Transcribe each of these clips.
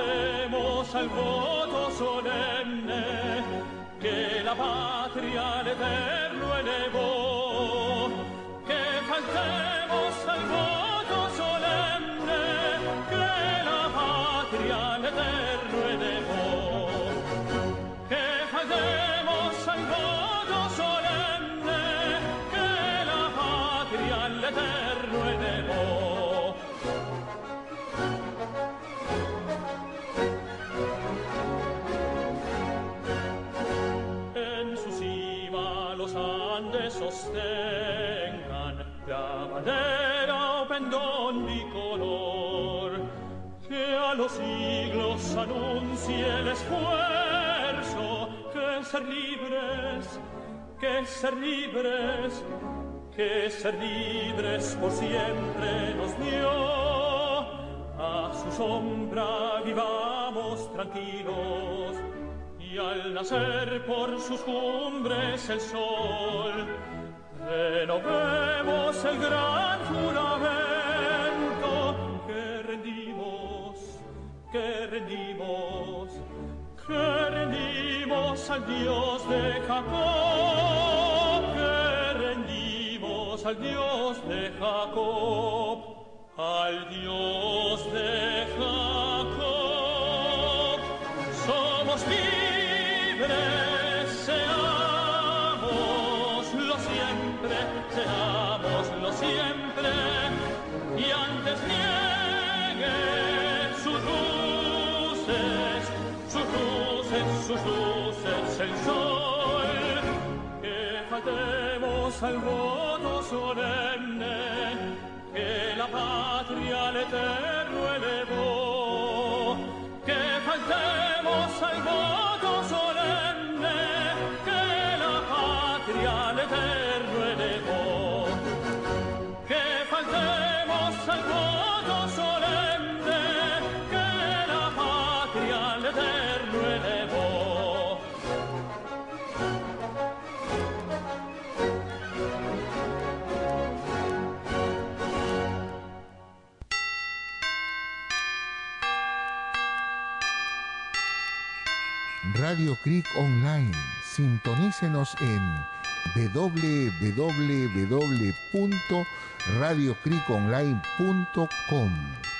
Que faltemos al voto solemne, que la patria al eterno o pendón bicolor que a los siglos anuncie el esfuerzo que ser libres, que ser libres, que ser libres por siempre nos dio. A su sombra vivamos tranquilos y al nacer por sus cumbres el sol, renovemos el gran juramento que rendimos, que rendimos al Dios de Jacob, que rendimos al Dios de Jacob, al Dios de Jacob. al voto solenne che la patria l'eterno elevò. Creek Online. Sintonícenos en www.radiocreekonline.com.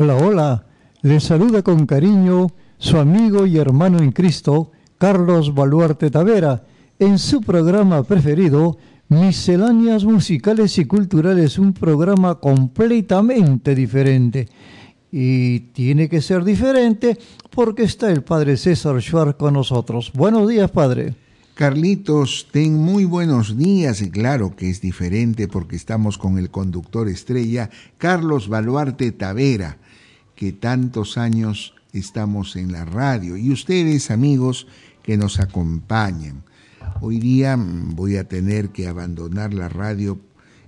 Hola, hola. Les saluda con cariño su amigo y hermano en Cristo, Carlos Baluarte Tavera, en su programa preferido, Misceláneas Musicales y Culturales, un programa completamente diferente. Y tiene que ser diferente porque está el Padre César Schwartz con nosotros. Buenos días, Padre. Carlitos, ten muy buenos días y claro que es diferente porque estamos con el conductor estrella Carlos Baluarte Tavera, que tantos años estamos en la radio y ustedes amigos que nos acompañan. Hoy día voy a tener que abandonar la radio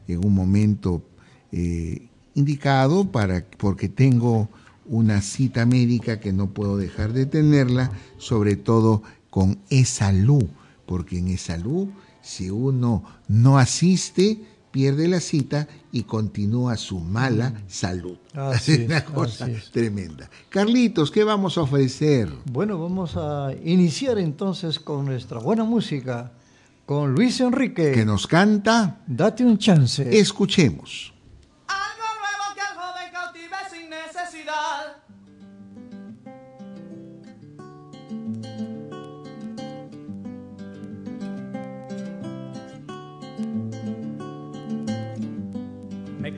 en un momento eh, indicado para, porque tengo una cita médica que no puedo dejar de tenerla, sobre todo con E-Salud, porque en E-Salud, si uno no asiste, pierde la cita y continúa su mala mm. salud. Así es una cosa tremenda. Carlitos, ¿qué vamos a ofrecer? Bueno, vamos a iniciar entonces con nuestra buena música, con Luis Enrique. Que nos canta. Date un chance. Escuchemos.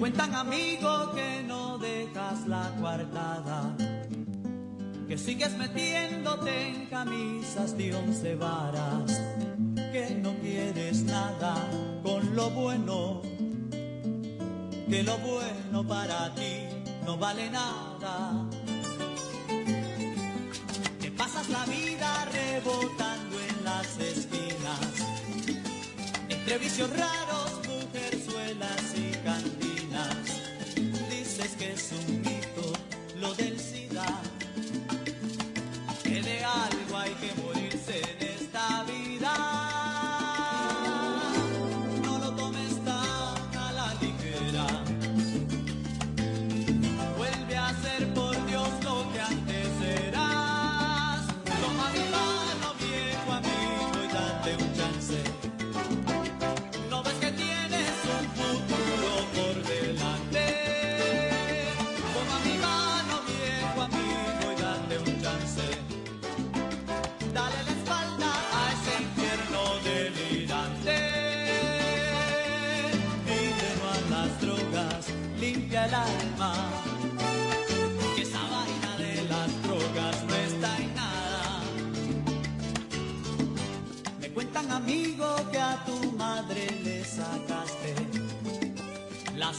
Cuentan amigos que no dejas la coartada, que sigues metiéndote en camisas de once varas, que no quieres nada con lo bueno, que lo bueno para ti no vale nada. Que pasas la vida rebotando en las esquinas, entre vicios raros,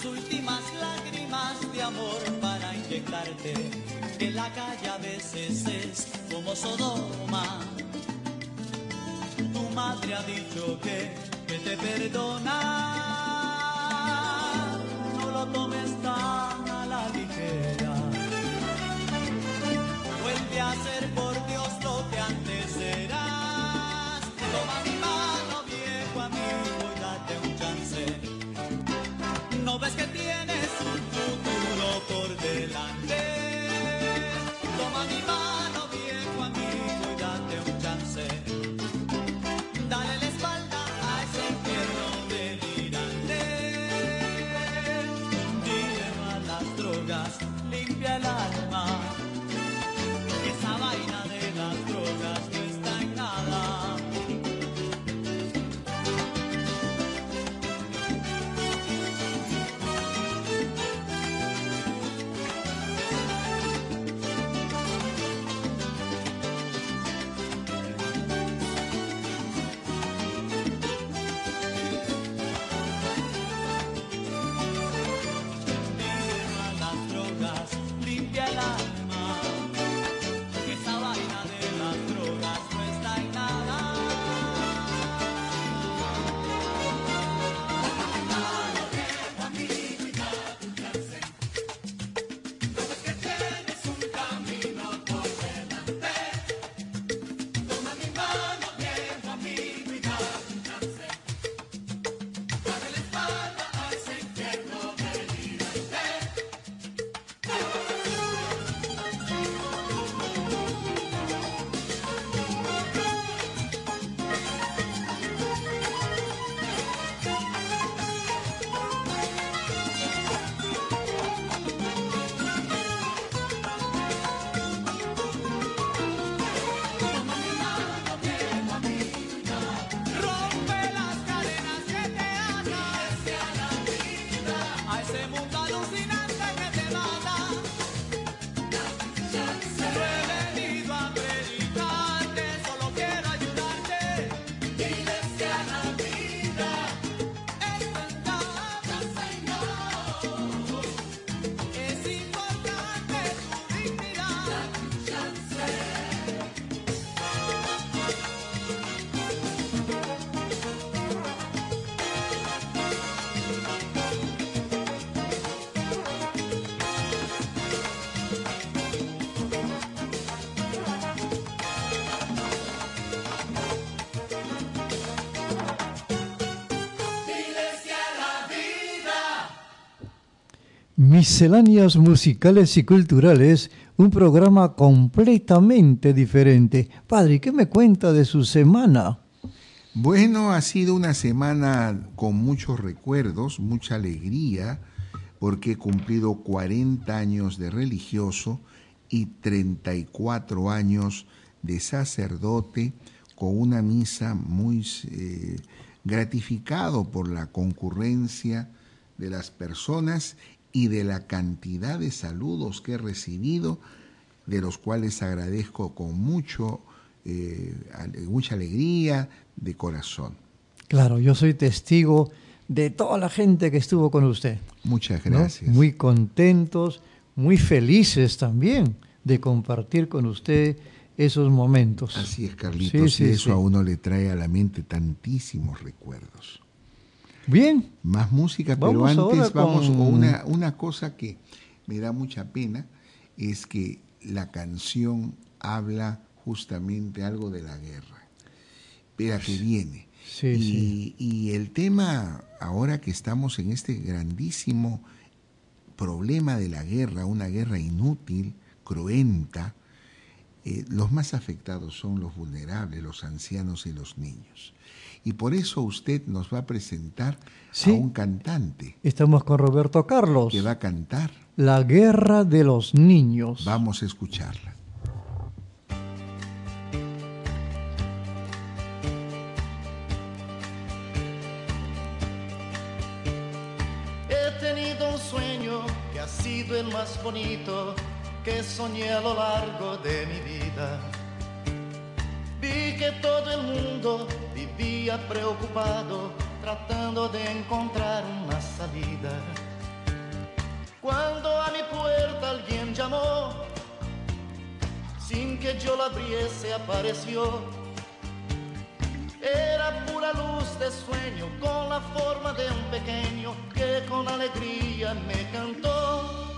últimas lágrimas de amor para inyectarte. Que la calle a veces es como Sodoma. Tu madre ha dicho que, que te perdona tomes Misceláneas musicales y culturales, un programa completamente diferente. Padre, ¿qué me cuenta de su semana? Bueno, ha sido una semana con muchos recuerdos, mucha alegría, porque he cumplido 40 años de religioso y 34 años de sacerdote con una misa muy eh, gratificado por la concurrencia de las personas y de la cantidad de saludos que he recibido, de los cuales agradezco con mucho, eh, mucha alegría de corazón. Claro, yo soy testigo de toda la gente que estuvo con usted. Muchas gracias. Muy contentos, muy felices también de compartir con usted esos momentos. Así es, Carlitos, y eso a uno le trae a la mente tantísimos recuerdos. Bien. Más música, pero antes vamos una, una cosa que me da mucha pena es que la canción habla justamente algo de la guerra. Pero que viene. y, y el tema, ahora que estamos en este grandísimo problema de la guerra, una guerra inútil, cruenta, eh, los más afectados son los vulnerables, los ancianos y los niños. Y por eso usted nos va a presentar a un cantante. Estamos con Roberto Carlos. Que va a cantar. La guerra de los niños. Vamos a escucharla. He tenido un sueño que ha sido el más bonito que soñé a lo largo de mi vida. Vi que todo el mundo vivía preocupado tratando de encontrar una salida. Cuando a mi puerta alguien llamó, sin que yo la abriese apareció. Era pura luz de sueño con la forma de un pequeño que con alegría me cantó.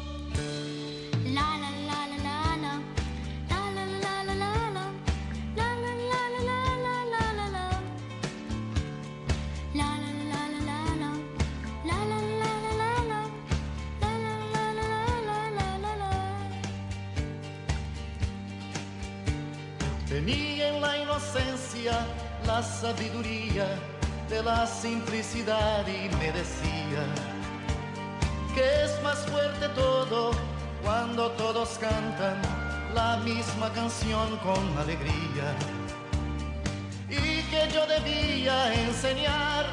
La sabiduría de la simplicidad y me decía que es más fuerte todo cuando todos cantan la misma canción con alegría. Y que yo debía enseñar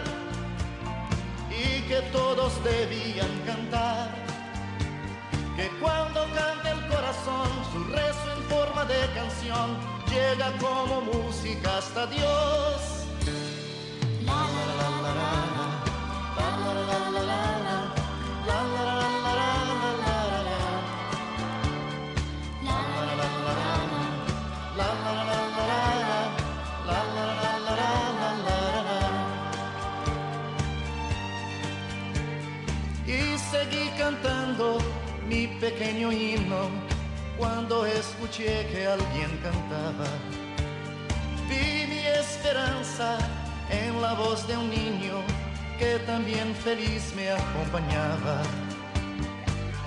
y que todos debían cantar que cuando canta el corazón su rezo en forma de canción llega como música hasta Dios. Pequeño himno cuando escuché que alguien cantaba. Vi mi esperanza en la voz de un niño que también feliz me acompañaba.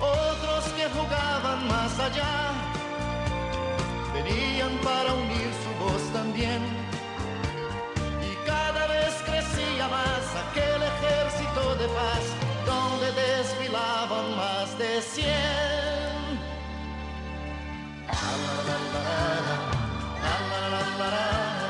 Otros que jugaban más allá venían para unir su voz también. Y cada vez crecía más aquel ejército de paz donde desfilaban más de cien. y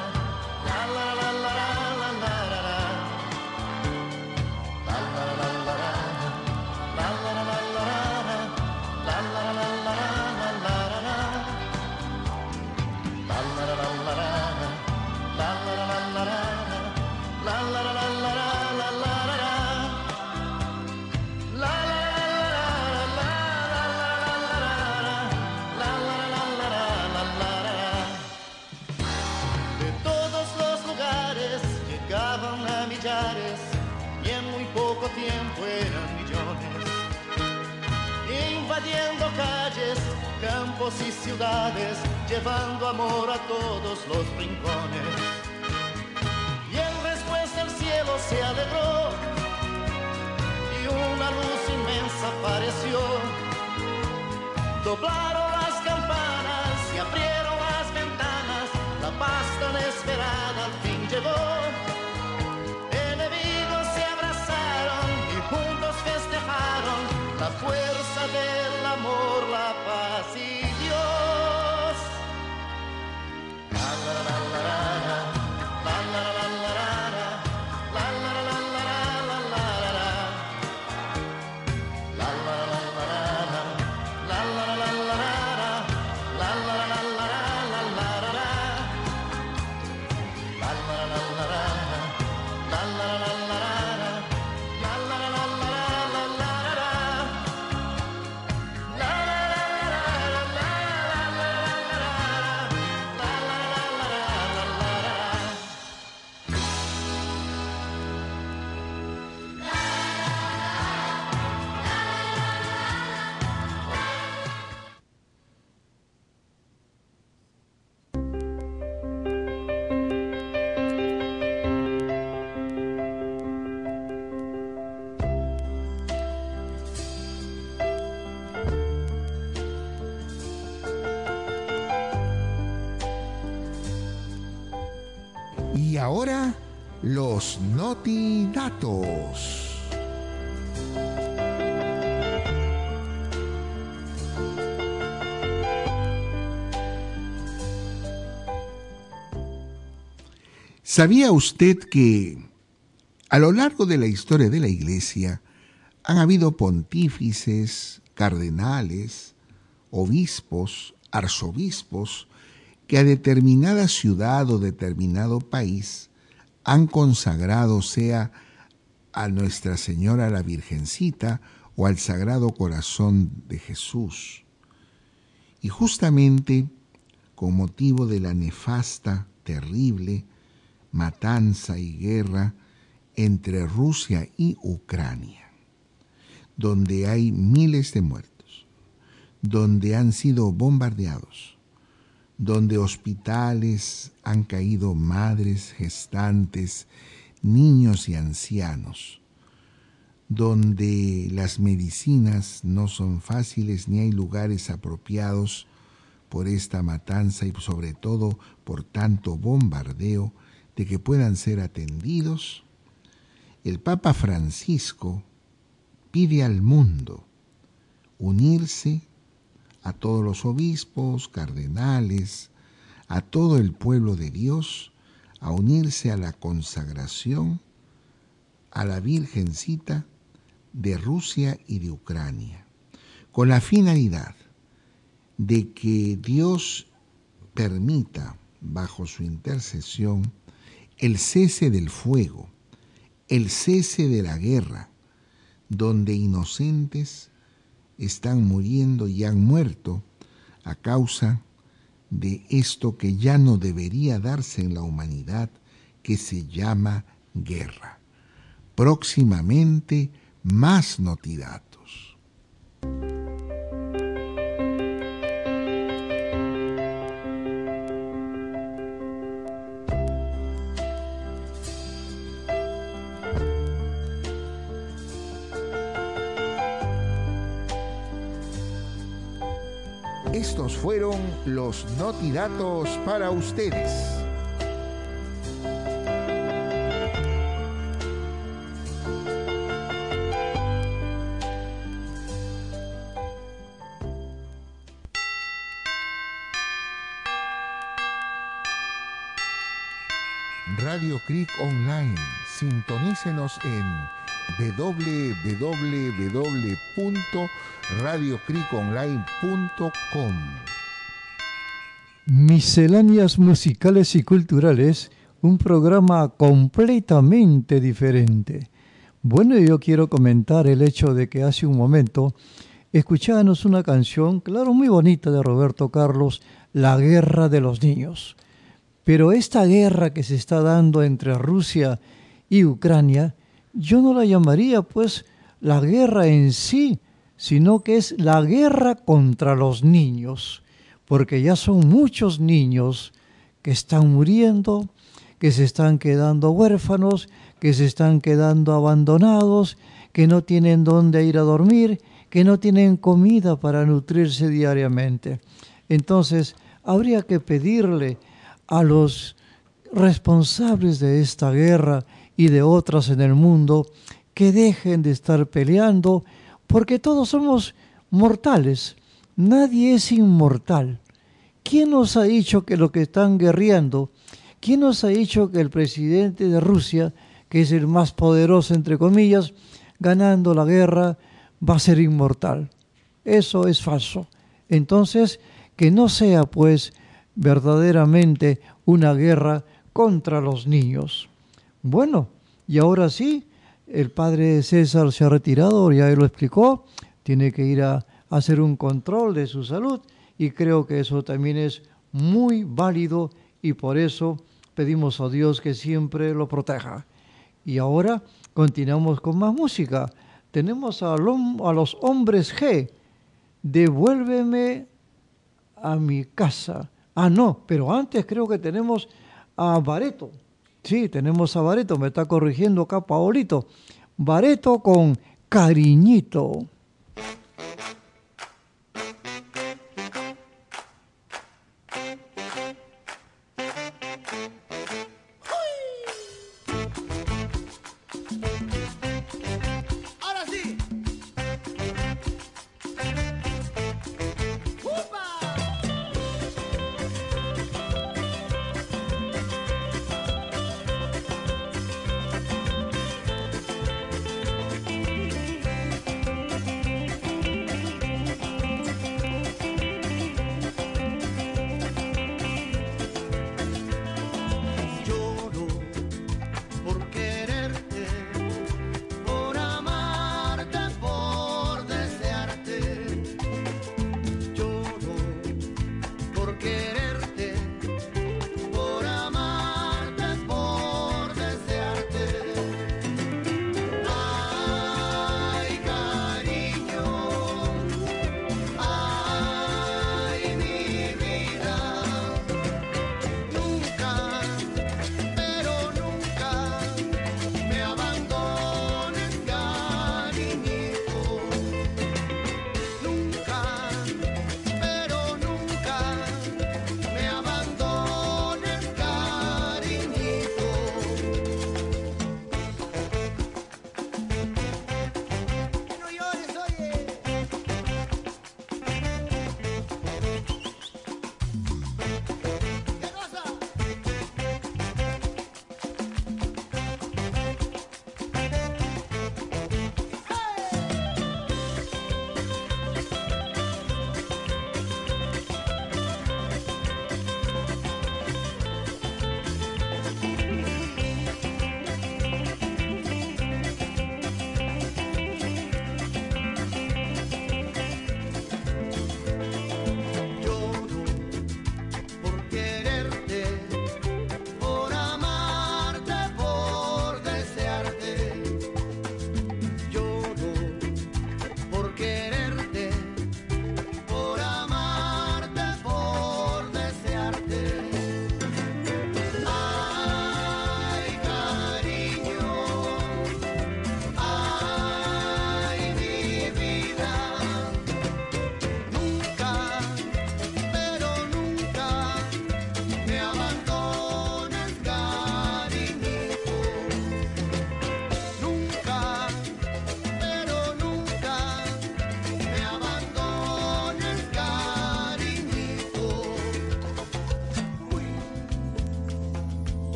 todos los rincones. Y en respuesta el cielo se alegró y una luz inmensa apareció. Doblaron las campanas y abrieron las ventanas, la paz tan esperada al fin llegó. Enemigos se abrazaron y juntos festejaron la fuerza del amor, ¿Sabía usted que a lo largo de la historia de la Iglesia han habido pontífices, cardenales, obispos, arzobispos, que a determinada ciudad o determinado país han consagrado sea a Nuestra Señora la Virgencita o al Sagrado Corazón de Jesús. Y justamente con motivo de la nefasta, terrible matanza y guerra entre Rusia y Ucrania, donde hay miles de muertos, donde han sido bombardeados, donde hospitales han caído madres gestantes, niños y ancianos, donde las medicinas no son fáciles ni hay lugares apropiados por esta matanza y sobre todo por tanto bombardeo de que puedan ser atendidos, el Papa Francisco pide al mundo unirse a todos los obispos, cardenales, a todo el pueblo de Dios, a unirse a la consagración a la Virgencita de Rusia y de Ucrania, con la finalidad de que Dios permita, bajo su intercesión, el cese del fuego, el cese de la guerra, donde inocentes están muriendo y han muerto a causa de esto que ya no debería darse en la humanidad, que se llama guerra. Próximamente más notidatos. Estos fueron los notidatos para ustedes. Radio Creek Online. Sintonícenos en www.radiocriconline.com. Misceláneas musicales y culturales, un programa completamente diferente. Bueno, yo quiero comentar el hecho de que hace un momento escuchábamos una canción, claro, muy bonita de Roberto Carlos, La Guerra de los Niños. Pero esta guerra que se está dando entre Rusia y Ucrania, yo no la llamaría pues la guerra en sí, sino que es la guerra contra los niños, porque ya son muchos niños que están muriendo, que se están quedando huérfanos, que se están quedando abandonados, que no tienen dónde ir a dormir, que no tienen comida para nutrirse diariamente. Entonces, habría que pedirle a los responsables de esta guerra y de otras en el mundo que dejen de estar peleando, porque todos somos mortales, nadie es inmortal. ¿Quién nos ha dicho que lo que están guerreando, quién nos ha dicho que el presidente de Rusia, que es el más poderoso entre comillas, ganando la guerra, va a ser inmortal? Eso es falso. Entonces, que no sea pues verdaderamente una guerra contra los niños. Bueno, y ahora sí, el padre César se ha retirado, ya lo explicó, tiene que ir a hacer un control de su salud y creo que eso también es muy válido y por eso pedimos a Dios que siempre lo proteja. Y ahora continuamos con más música. Tenemos a, a los hombres G. Devuélveme a mi casa. Ah, no, pero antes creo que tenemos a Bareto. Sí, tenemos a Bareto, me está corrigiendo acá Paolito. Bareto con cariñito.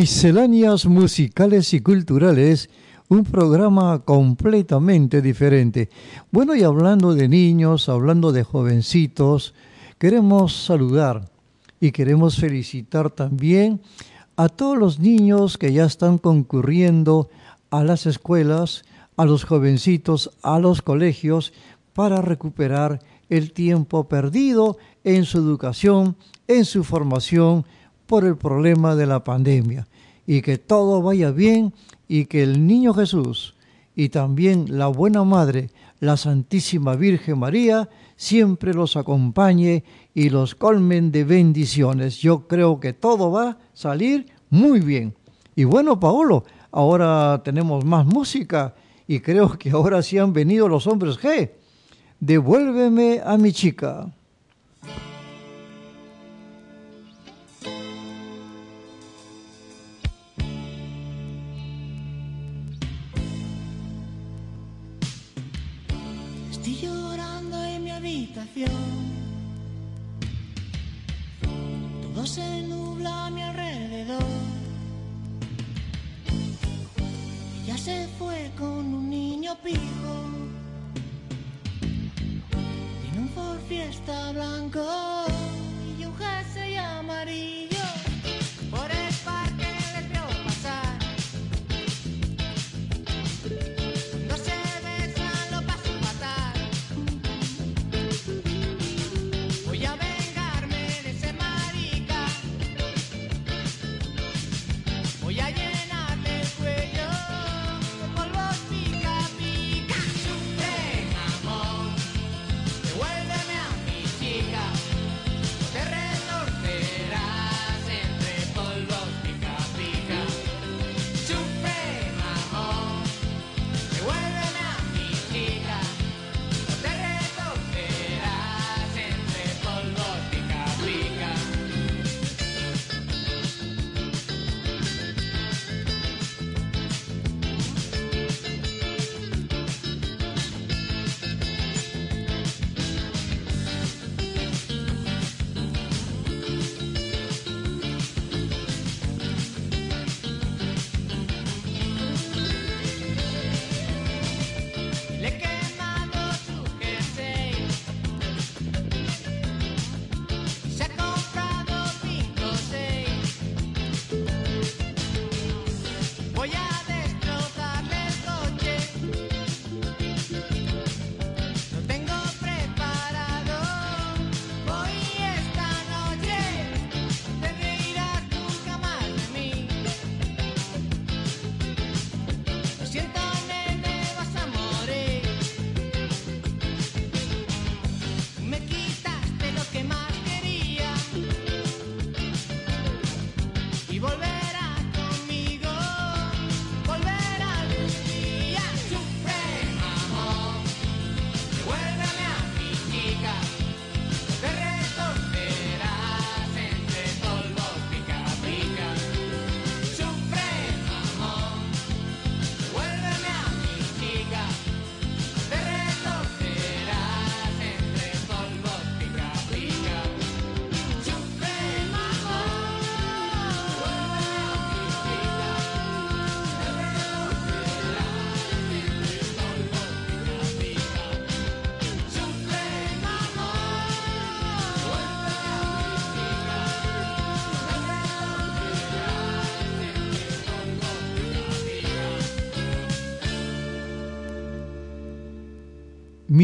Misceláneas musicales y culturales, un programa completamente diferente. Bueno, y hablando de niños, hablando de jovencitos, queremos saludar y queremos felicitar también a todos los niños que ya están concurriendo a las escuelas, a los jovencitos, a los colegios, para recuperar el tiempo perdido en su educación, en su formación por el problema de la pandemia. Y que todo vaya bien y que el niño Jesús y también la buena Madre, la Santísima Virgen María, siempre los acompañe y los colmen de bendiciones. Yo creo que todo va a salir muy bien. Y bueno, Paolo, ahora tenemos más música y creo que ahora sí han venido los hombres G. Devuélveme a mi chica. Todo se nubla a mi alrededor. Ella se fue con un niño pijo. Tiene un Ford Fiesta blanco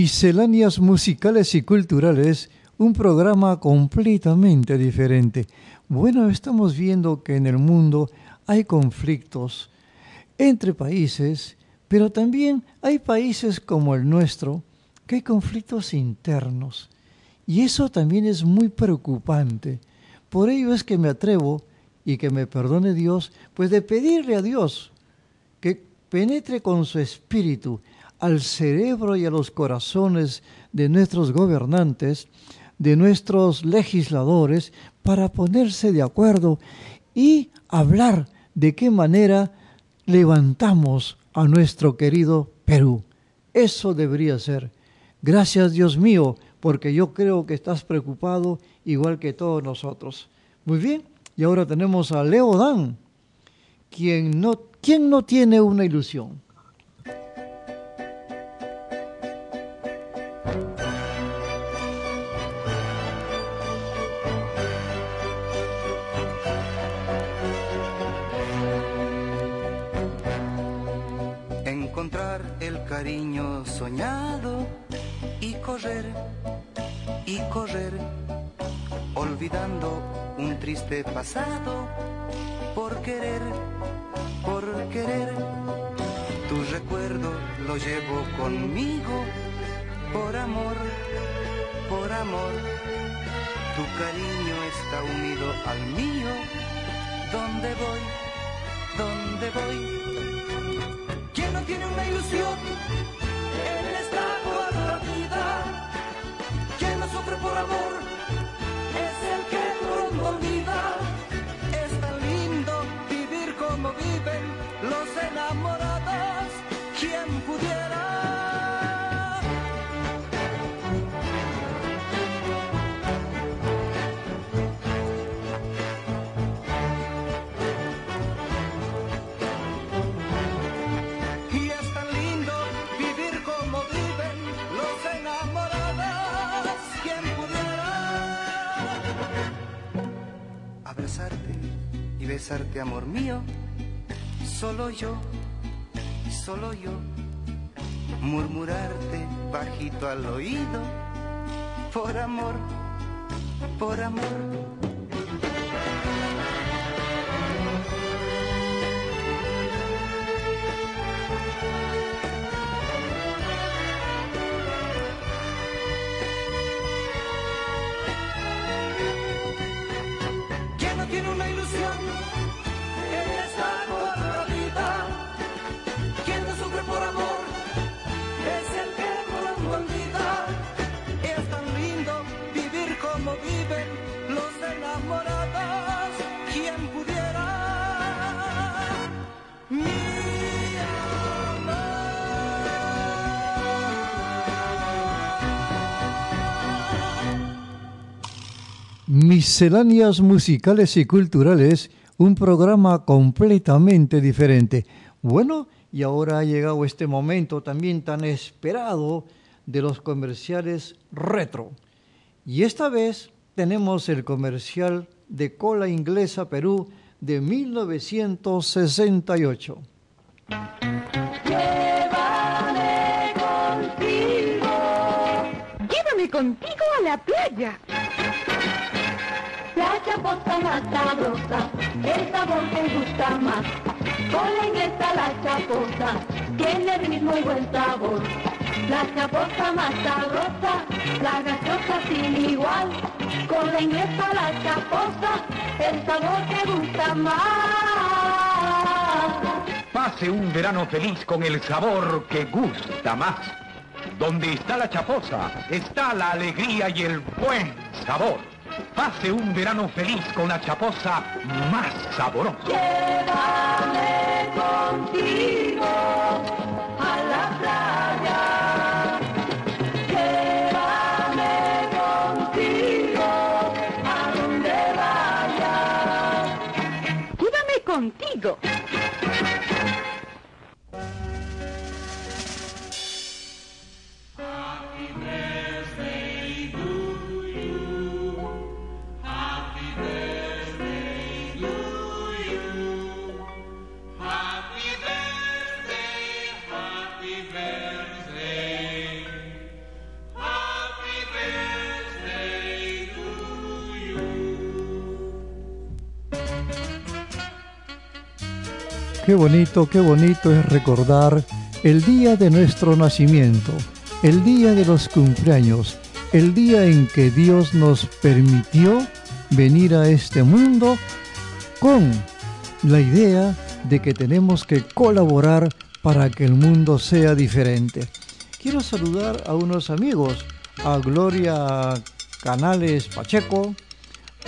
Misceláneas musicales y culturales, un programa completamente diferente. Bueno, estamos viendo que en el mundo hay conflictos entre países, pero también hay países como el nuestro que hay conflictos internos. Y eso también es muy preocupante. Por ello es que me atrevo, y que me perdone Dios, pues de pedirle a Dios que penetre con su espíritu al cerebro y a los corazones de nuestros gobernantes, de nuestros legisladores, para ponerse de acuerdo y hablar de qué manera levantamos a nuestro querido Perú. Eso debería ser. Gracias Dios mío, porque yo creo que estás preocupado igual que todos nosotros. Muy bien, y ahora tenemos a Leo Dan, quien no, quien no tiene una ilusión. Y correr y correr, olvidando un triste pasado por querer, por querer. Tu recuerdo lo llevo conmigo por amor, por amor. Tu cariño está unido al mío. ¿Dónde voy? ¿Dónde voy? ¿Quién no tiene una ilusión por amor? Es el que pronto olvida. Es tan lindo vivir como viven los enamorados. Besarte, amor mío? Solo yo, solo yo. Murmurarte bajito al oído. Por amor, por amor. ¿Quién Misceláneas musicales y culturales, un programa completamente diferente. Bueno, y ahora ha llegado este momento también tan esperado de los comerciales retro. Y esta vez tenemos el comercial de cola inglesa Perú de 1968. Llévame contigo a la playa. La chaposa más sabrosa, el sabor que gusta más. Con la inglesa la chaposa, tiene ritmo y buen sabor. La chaposa más sabrosa, la gaseosa sin igual. Con la inglesa la chaposa, el sabor que gusta más. Pase un verano feliz con el sabor que gusta más. Donde está la chaposa, está la alegría y el buen sabor. Pase un verano feliz con la chaposa más saborosa. Llévame contigo a la playa. Llévame contigo a donde vayas. Llévame contigo. Qué bonito, qué bonito es recordar el día de nuestro nacimiento, el día de los cumpleaños, el día en que Dios nos permitió venir a este mundo con la idea de que tenemos que colaborar para que el mundo sea diferente. Quiero saludar a unos amigos, a Gloria Canales Pacheco,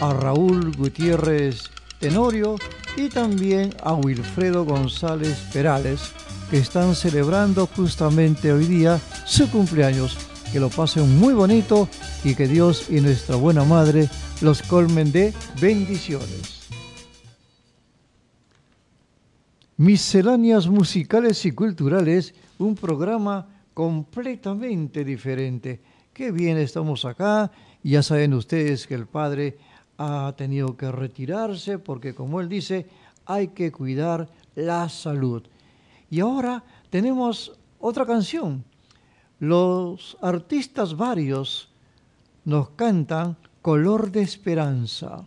a Raúl Gutiérrez Tenorio y también a Wilfredo González Perales, que están celebrando justamente hoy día su cumpleaños. Que lo pasen muy bonito y que Dios y nuestra buena madre los colmen de bendiciones. Misceláneas musicales y culturales, un programa completamente diferente. Qué bien estamos acá. Ya saben ustedes que el Padre ha tenido que retirarse porque, como él dice, hay que cuidar la salud. Y ahora tenemos otra canción. Los artistas varios nos cantan Color de Esperanza.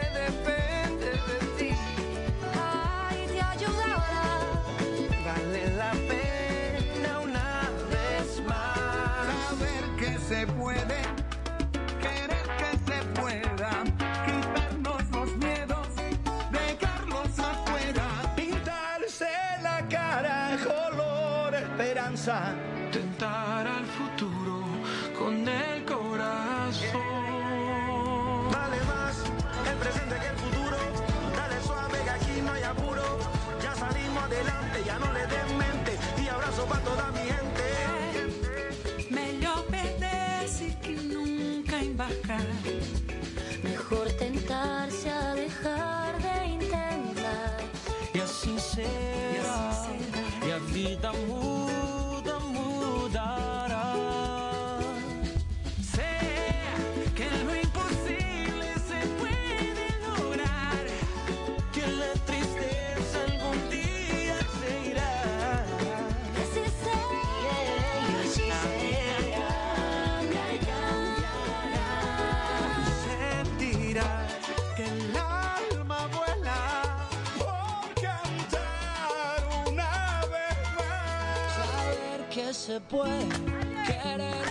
se puede, querer que se pueda, quitarnos los miedos, dejarlos afuera. Pintarse la cara color esperanza. Se puede, querer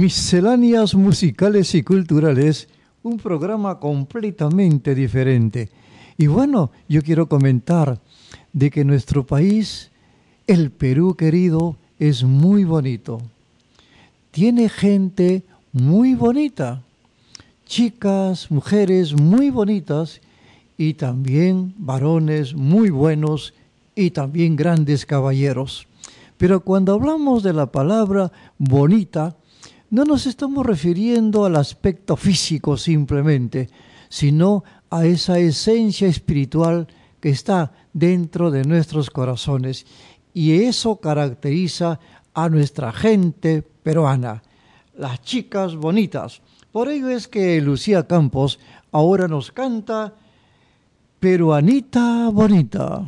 Misceláneas musicales y culturales, un programa completamente diferente. Y bueno, yo quiero comentar de que nuestro país, el Perú querido, es muy bonito. Tiene gente muy bonita, chicas, mujeres muy bonitas y también varones muy buenos y también grandes caballeros. Pero cuando hablamos de la palabra bonita, no nos estamos refiriendo al aspecto físico simplemente, sino a esa esencia espiritual que está dentro de nuestros corazones. Y eso caracteriza a nuestra gente peruana, las chicas bonitas. Por ello es que Lucía Campos ahora nos canta Peruanita Bonita.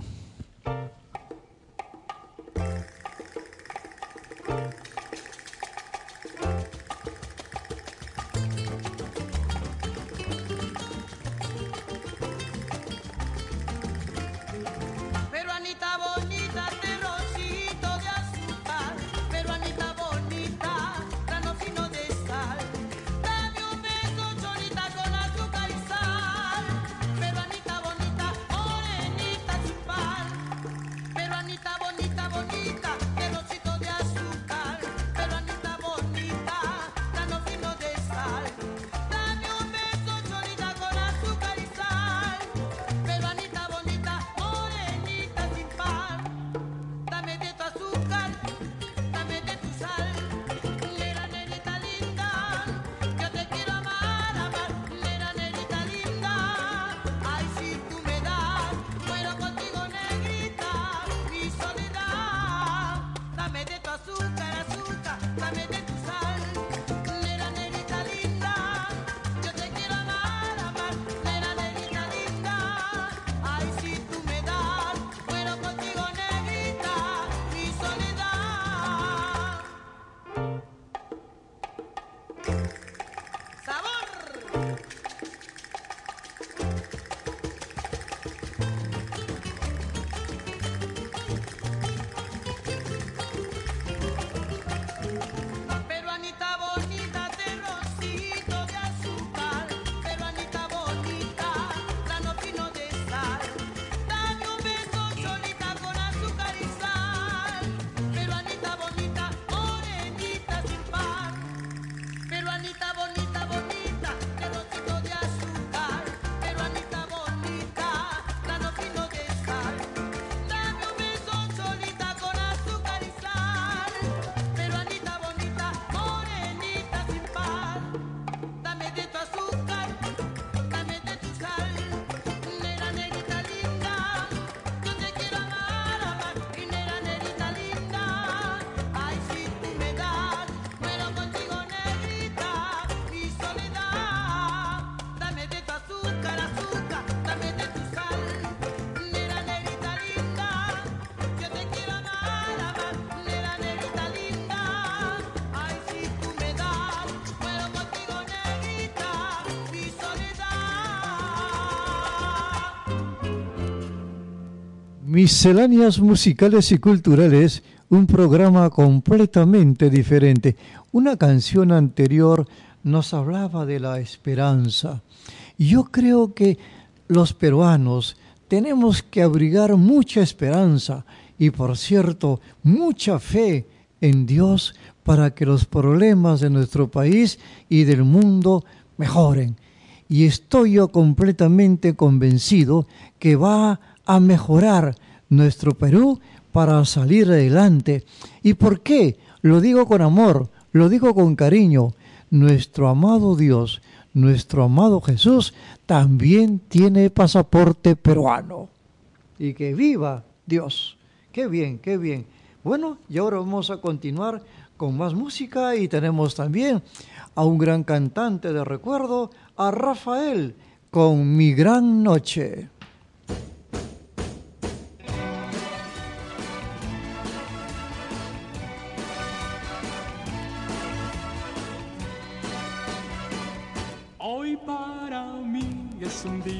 Misceláneas musicales y culturales, un programa completamente diferente. Una canción anterior nos hablaba de la esperanza. Yo creo que los peruanos tenemos que abrigar mucha esperanza y, por cierto, mucha fe en Dios para que los problemas de nuestro país y del mundo mejoren. Y estoy completamente convencido que va a mejorar nuestro Perú para salir adelante. ¿Y por qué? Lo digo con amor, lo digo con cariño. Nuestro amado Dios, nuestro amado Jesús, también tiene pasaporte peruano. Y que viva Dios. Qué bien, qué bien. Bueno, y ahora vamos a continuar con más música y tenemos también a un gran cantante de recuerdo, a Rafael, con Mi Gran Noche.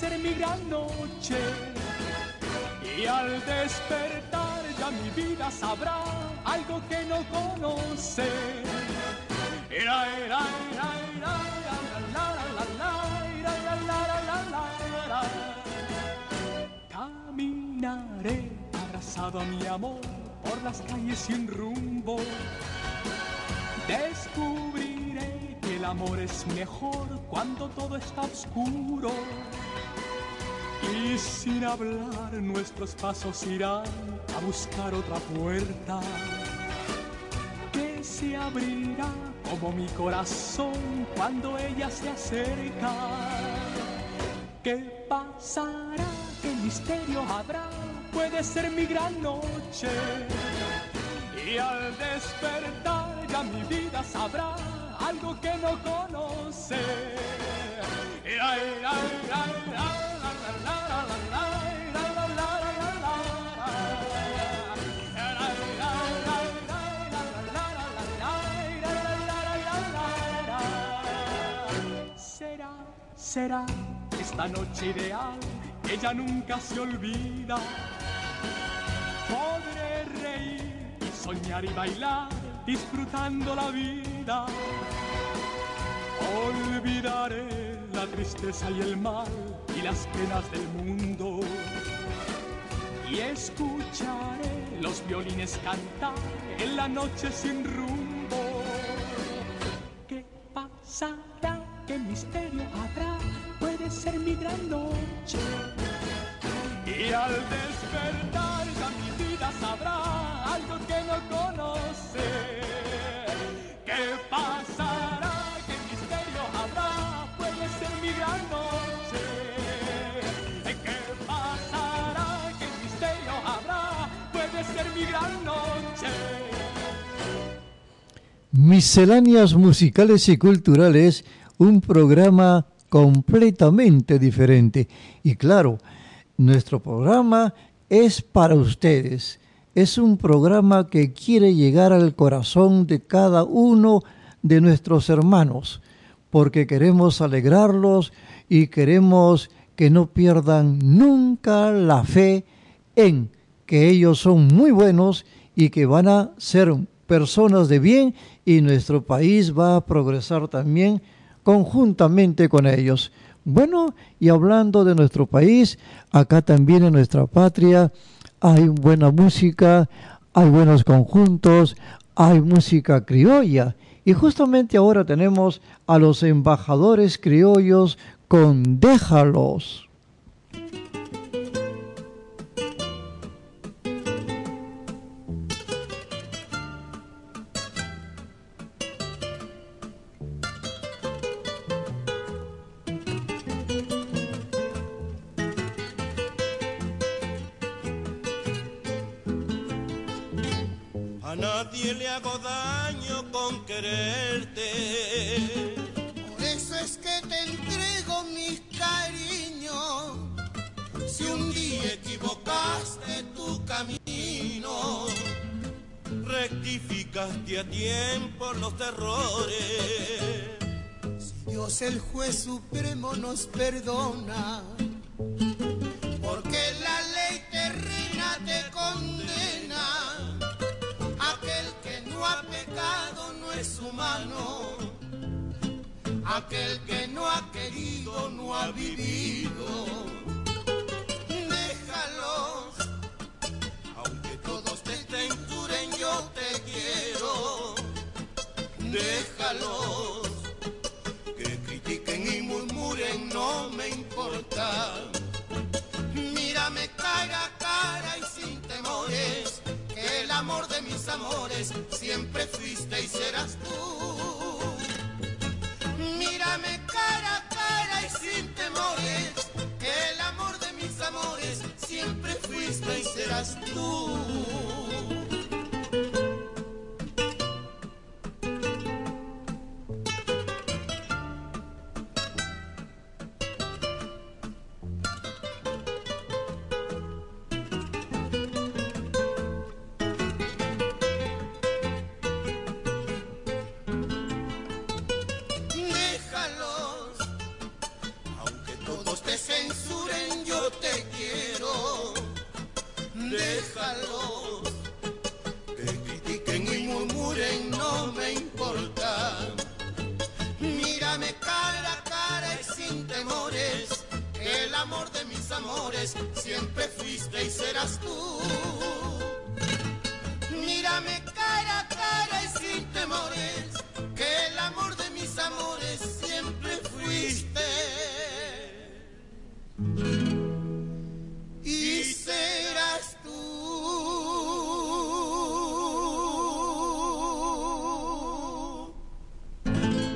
Ser mi gran noche. Y al despertar ya mi vida sabrá algo que no conoce. Caminaré abrazado a mi amor por las calles sin rumbo. Descubriré que el amor es mejor cuando todo está oscuro. Y sin hablar nuestros pasos irán a buscar otra puerta que se abrirá como mi corazón cuando ella se acerca. ¿Qué pasará? ¿Qué misterio habrá? Puede ser mi gran noche. Y al despertar ya mi vida sabrá algo que no conoce. Ira, ira, ira, será esta noche ideal, ella nunca se olvida. Podré reír y soñar y bailar, disfrutando la vida. Olvidaré la tristeza y el mal y las penas del mundo. Y escucharé los violines cantar en la noche sin rumbo. ¿Qué pasará? ¿Qué misterio habrá? Puede ser mi gran noche. Y al despertar ya mi vida sabrá algo que no conoce. ¿Qué pasará? ¿Qué misterio habrá? Puede ser mi gran noche. ¿Qué pasará? ¿Qué misterio habrá? Puede ser mi gran noche. Misceláneas musicales y culturales, un programa completamente diferente. Y claro, nuestro programa es para ustedes. Es un programa que quiere llegar al corazón de cada uno de nuestros hermanos, porque queremos alegrarlos y queremos que no pierdan nunca la fe en que ellos son muy buenos y que van a ser personas de bien y nuestro país va a progresar también conjuntamente con ellos. Bueno, y hablando de nuestro país, acá también en nuestra patria hay buena música, hay buenos conjuntos, hay música criolla. Y justamente ahora tenemos a los embajadores criollos con Déjalos. Nos perdona,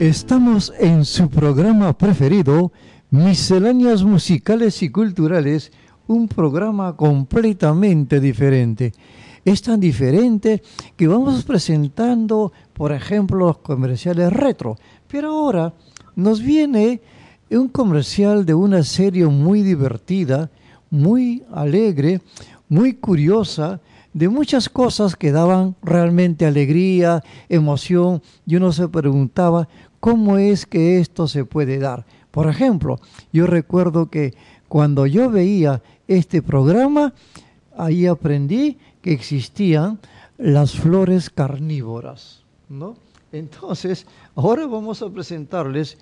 Estamos en su programa preferido, Misceláneas Musicales y Culturales, un programa completamente diferente. Es tan diferente que vamos presentando, por ejemplo, los comerciales retro. Pero ahora nos viene un comercial de una serie muy divertida, muy alegre, muy curiosa, de muchas cosas que daban realmente alegría, emoción, y uno se preguntaba cómo es que esto se puede dar. Por ejemplo, yo recuerdo que cuando yo veía este programa, ahí aprendí que existían las flores carnívoras, ¿no? Entonces, ahora vamos a presentarles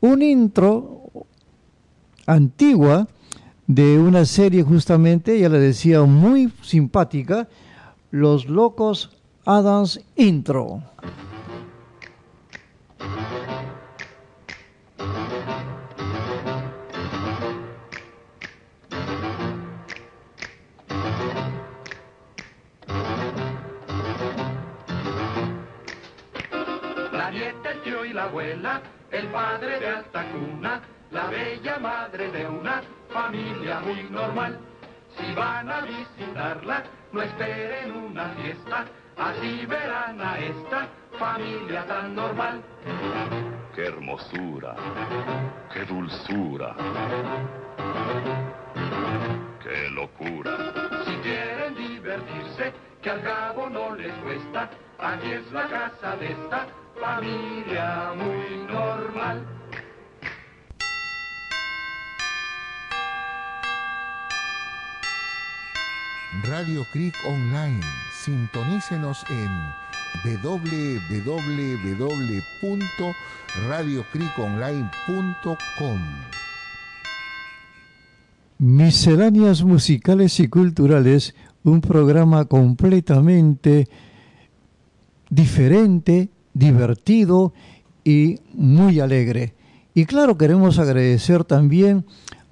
un intro antigua de una serie justamente, ya le decía, muy simpática, Los Locos Adams Intro. La nieta, el tío y la abuela, el padre de alta cuna, la bella madre de una familia muy normal. Si van a visitarla, no esperen una fiesta, así verán a esta familia tan normal. Qué hermosura, qué dulzura, qué locura. Si quieren divertirse, que al cabo no les cuesta, aquí es la casa de esta familia muy normal. Radio Creek Online. Sintonícenos en www.radiocreekonline.com. Misceláneas musicales y culturales, un programa completamente diferente, divertido y muy alegre. Y claro, queremos agradecer también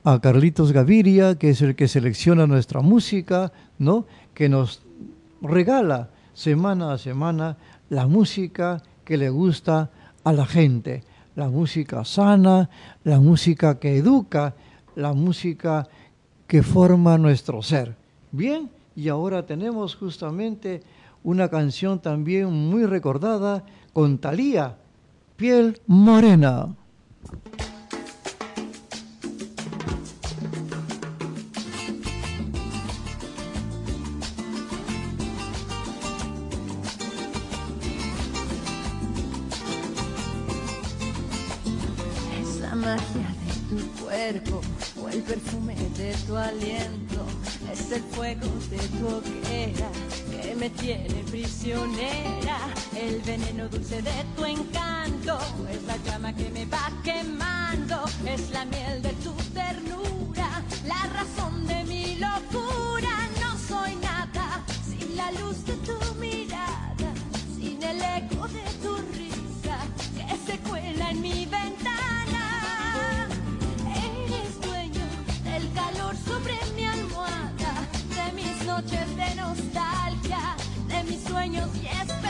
a Carlitos Gaviria, que es el que selecciona nuestra música, ¿no? que nos regala semana a semana la música que le gusta a la gente, la música sana, la música que educa, la música que forma nuestro ser. Bien, y ahora tenemos justamente una canción también muy recordada con Talía, Piel Morena. magia de tu cuerpo o el perfume de tu aliento. Es el fuego de tu hoguera que me tiene prisionera. El veneno dulce de tu encanto es la llama que me va quemando. Es la miel de tu sueños y es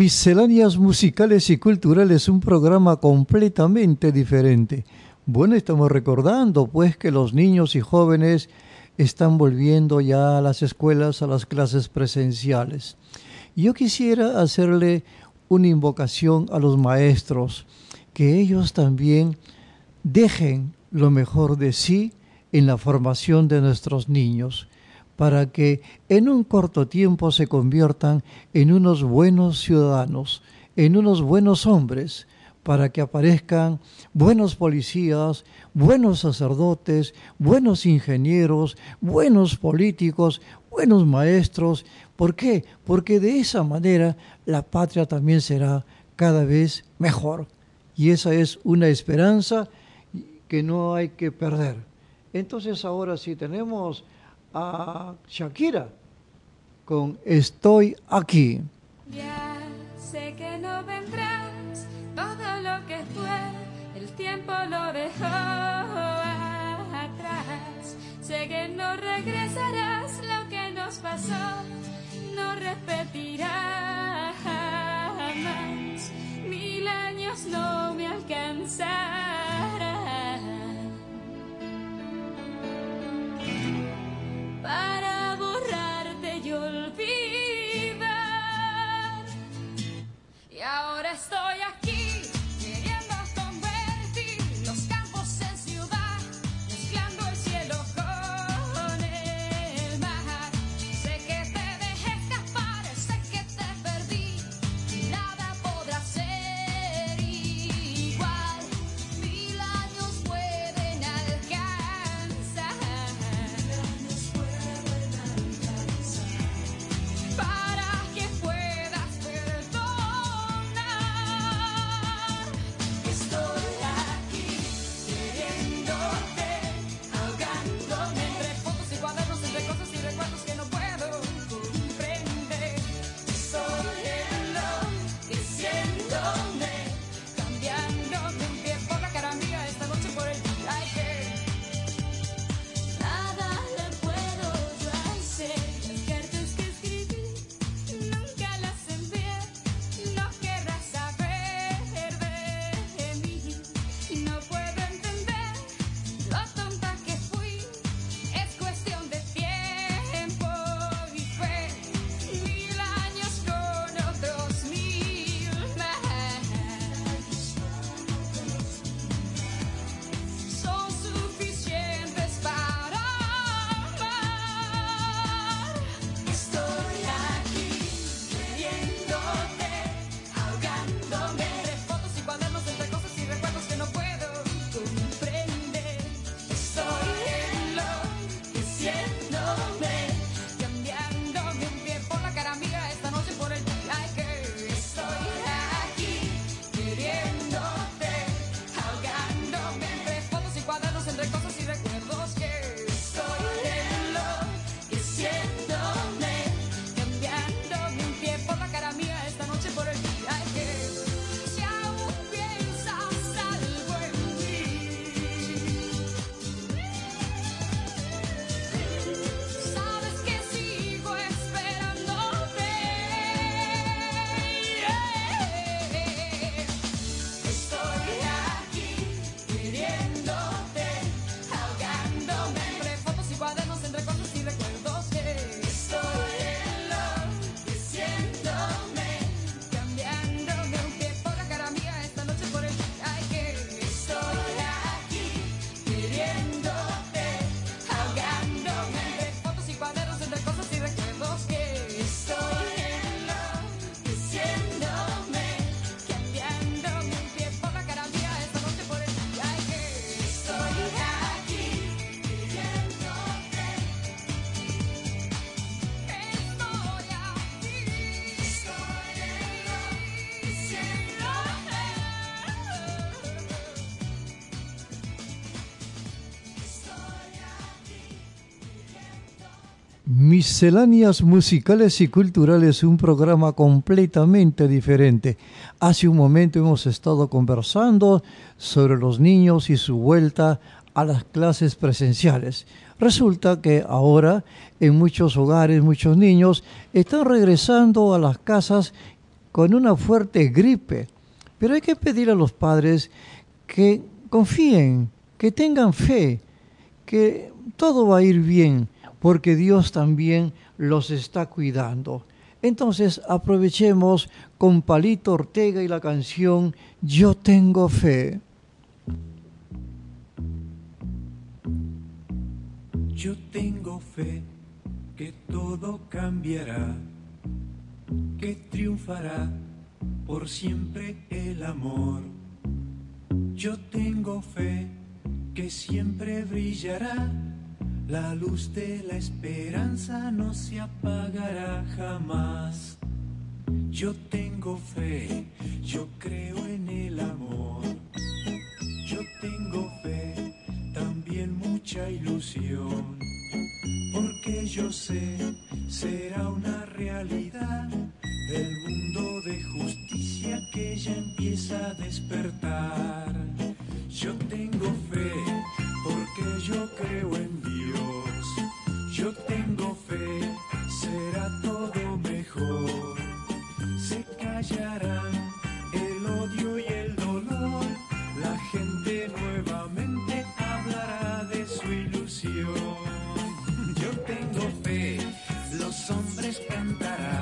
Misceláneas musicales y culturales, un programa completamente diferente. Bueno, estamos recordando pues que los niños y jóvenes están volviendo ya a las escuelas, a las clases presenciales. Yo quisiera hacerle una invocación a los maestros, que ellos también dejen lo mejor de sí en la formación de nuestros niños para que en un corto tiempo se conviertan en unos buenos ciudadanos, en unos buenos hombres, para que aparezcan buenos policías, buenos sacerdotes, buenos ingenieros, buenos políticos, buenos maestros. ¿Por qué? Porque de esa manera la patria también será cada vez mejor. Y esa es una esperanza que no hay que perder. Entonces ahora sí tenemos a Shakira con Estoy aquí. Ya sé que no vendrás, todo lo que fue, el tiempo lo dejó atrás. Sé que no regresarás, lo que nos pasó no repetirá jamás. Mil años no me alcanzarán Misceláneas musicales y culturales, un programa completamente diferente. Hace un momento hemos estado conversando sobre los niños y su vuelta a las clases presenciales. Resulta que ahora en muchos hogares, muchos niños están regresando a las casas con una fuerte gripe. Pero hay que pedir a los padres que confíen, que tengan fe, que todo va a ir bien, porque Dios también los está cuidando. Entonces aprovechemos con Palito Ortega y la canción Yo tengo fe. Yo tengo fe que todo cambiará, que triunfará por siempre el amor. Yo tengo fe que siempre brillará, la luz de la esperanza no se apagará jamás. Yo tengo fe, yo creo en el amor. Yo tengo fe, también mucha ilusión, porque yo sé, será una realidad el mundo de justicia que ya empieza a despertar. Yo tengo fe, porque yo creo en Dios. Yo tengo fe, será todo mejor. Se callarán el odio y el dolor. La gente nuevamente hablará de su ilusión. Yo tengo fe, los hombres cantarán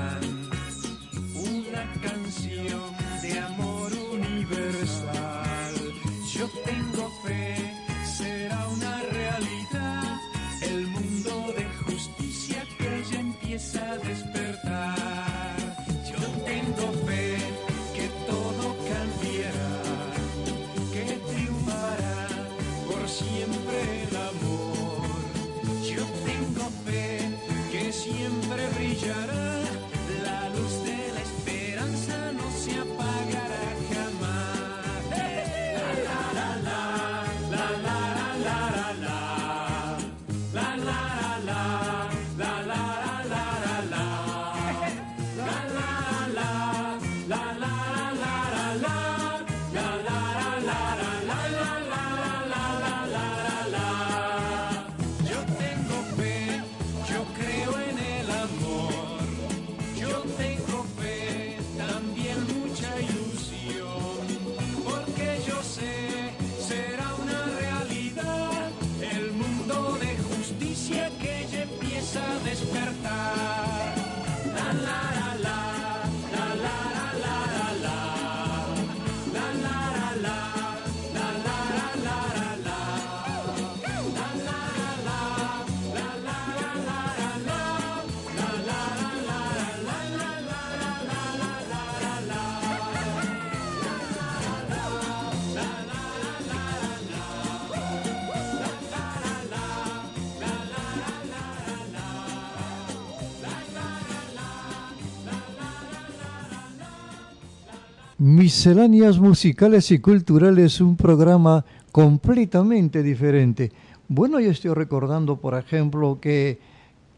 Misceláneas musicales y culturales, un programa completamente diferente. Bueno, yo estoy recordando, por ejemplo, que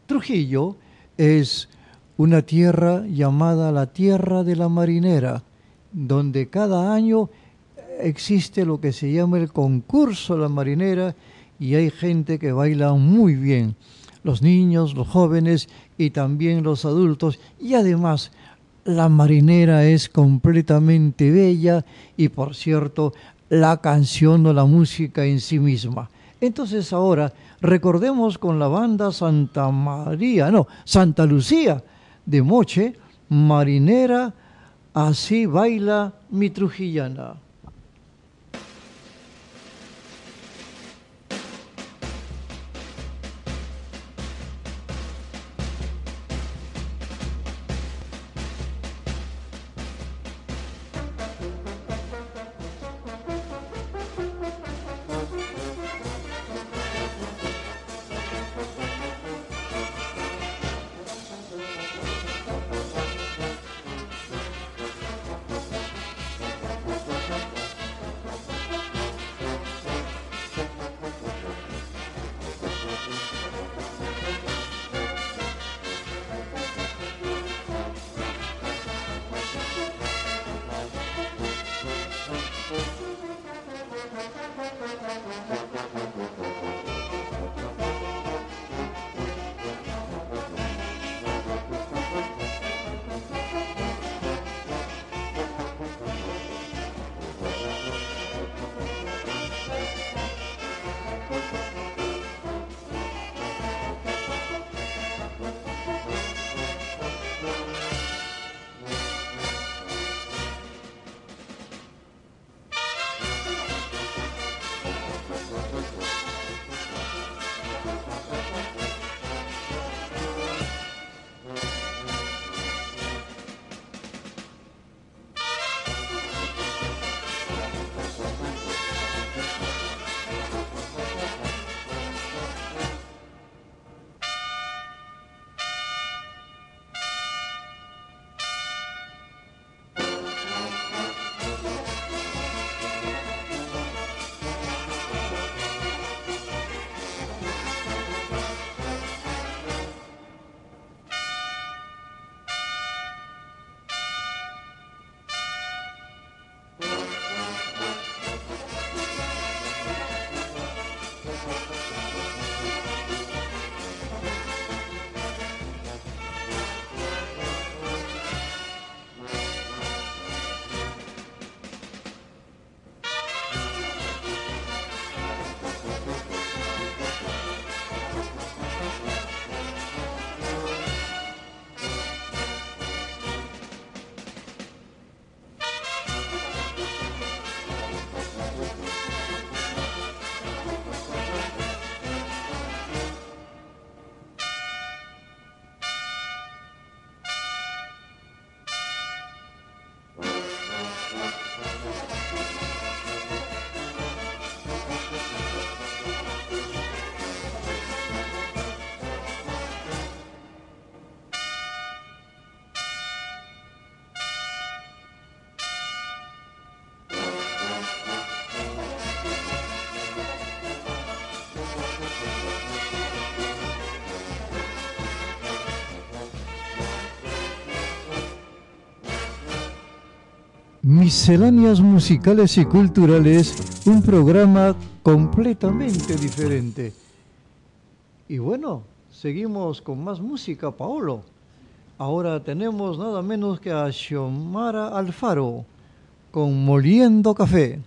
Trujillo es una tierra llamada la Tierra de la Marinera, donde cada año existe lo que se llama el concurso La Marinera y hay gente que baila muy bien, los niños, los jóvenes y también los adultos y además la marinera es completamente bella y por cierto la canción o la música en sí misma. Entonces ahora recordemos con la banda Santa María, no, Santa Lucía de Moche, marinera, así baila mi trujillana. Misceláneas musicales y culturales, un programa completamente diferente. Y bueno, seguimos con más música, Paolo. Ahora tenemos nada menos que a Xiomara Alfaro con Moliendo Café.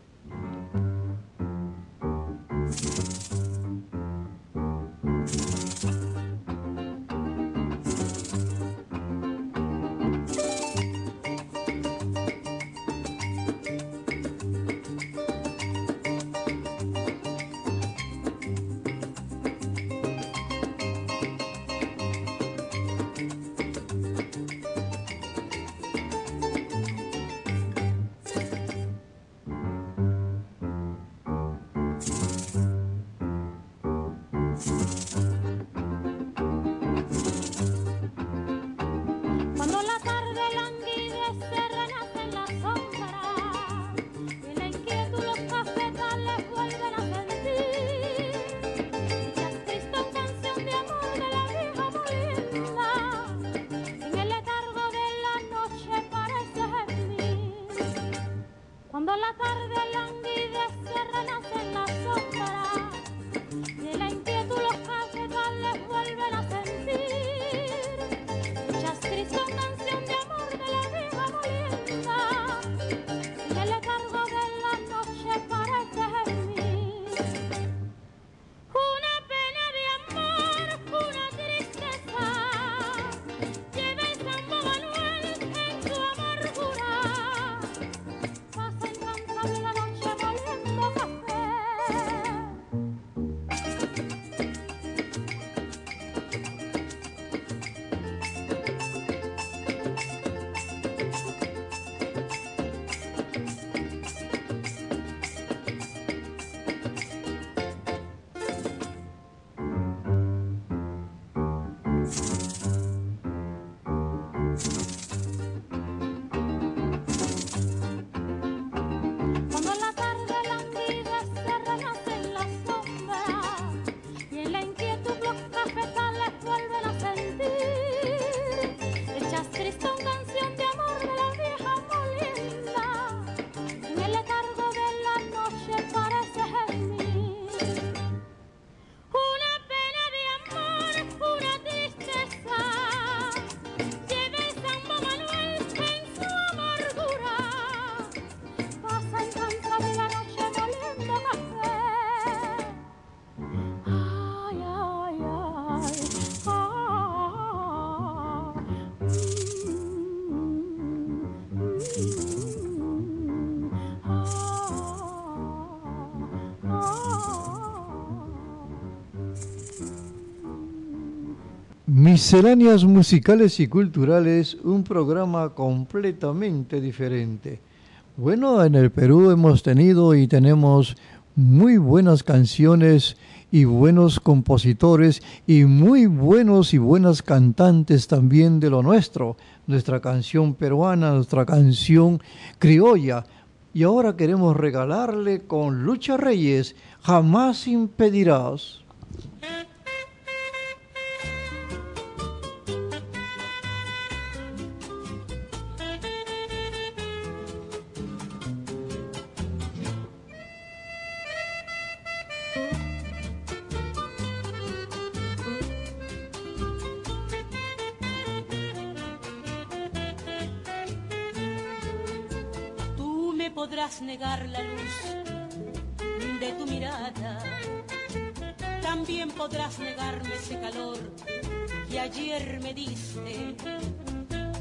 Misceláneas musicales y culturales, un programa completamente diferente. Bueno, en el Perú hemos tenido y tenemos muy buenas canciones y buenos compositores y muy buenos y buenas cantantes también de lo nuestro, nuestra canción peruana, nuestra canción criolla. Y ahora queremos regalarle con Lucha Reyes, jamás impedirás. Podrás negar la luz de tu mirada, también podrás negarme ese calor que ayer me diste,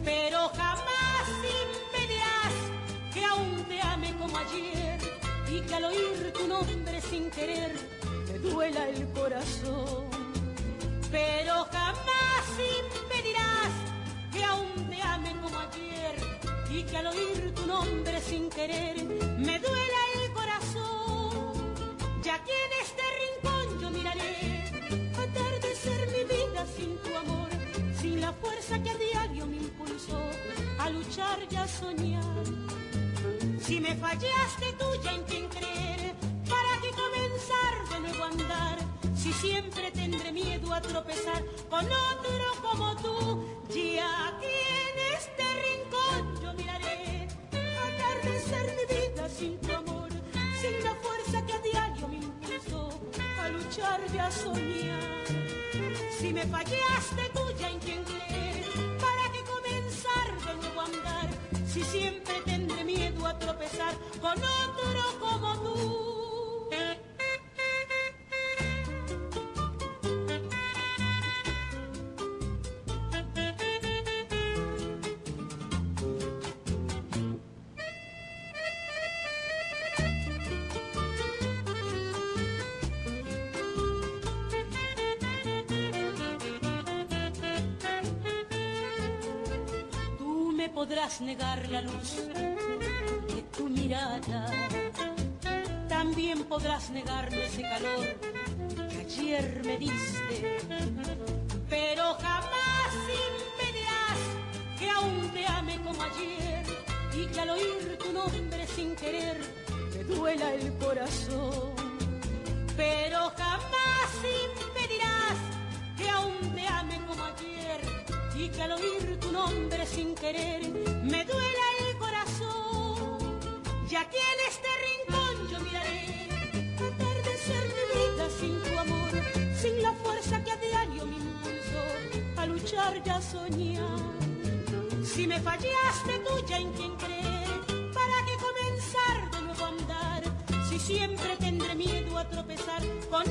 pero jamás impedirás que aún te ame como ayer y que al oír tu nombre sin querer me duela el corazón. Pero me duela el corazón. Ya que en este rincón yo miraré atardecer mi vida sin tu amor, sin la fuerza que a diario me impulsó a luchar y a soñar. Si me fallaste tú ya en quien creer, para que comenzar de nuevo a andar, si siempre tendré miedo a tropezar con otro como tú, ya aquí en este Si me fallaste tú ya en quien creer, ¿para qué comenzar de nuevo a andar? Si siempre tendré miedo a tropezar con otro como tú. Podrás negar la luz de tu mirada. También podrás negarme ese calor que ayer me diste. Pero jamás impedirás que aún te ame como ayer y que al oír tu nombre sin querer me duela el corazón. Pero jamás impedirás que aún te ame y que al oír tu nombre sin querer me duela el corazón. Y aquí en este rincón yo miraré atardecer mi vida sin tu amor, sin la fuerza que a diario me impulsó a luchar y a soñar. Si me fallaste tú ya en quien creer, ¿para qué comenzar de nuevo a andar? Si siempre tendré miedo a tropezar con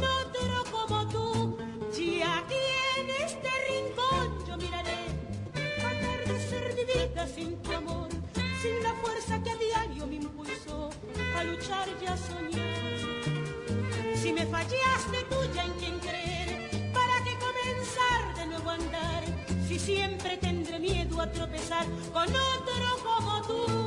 sin tu amor, sin la fuerza que a diario me impulsó a luchar y a soñar. Si me fallaste tú ya en quien creer, ¿para qué comenzar de nuevo a andar? Si siempre tendré miedo a tropezar con otro como tú.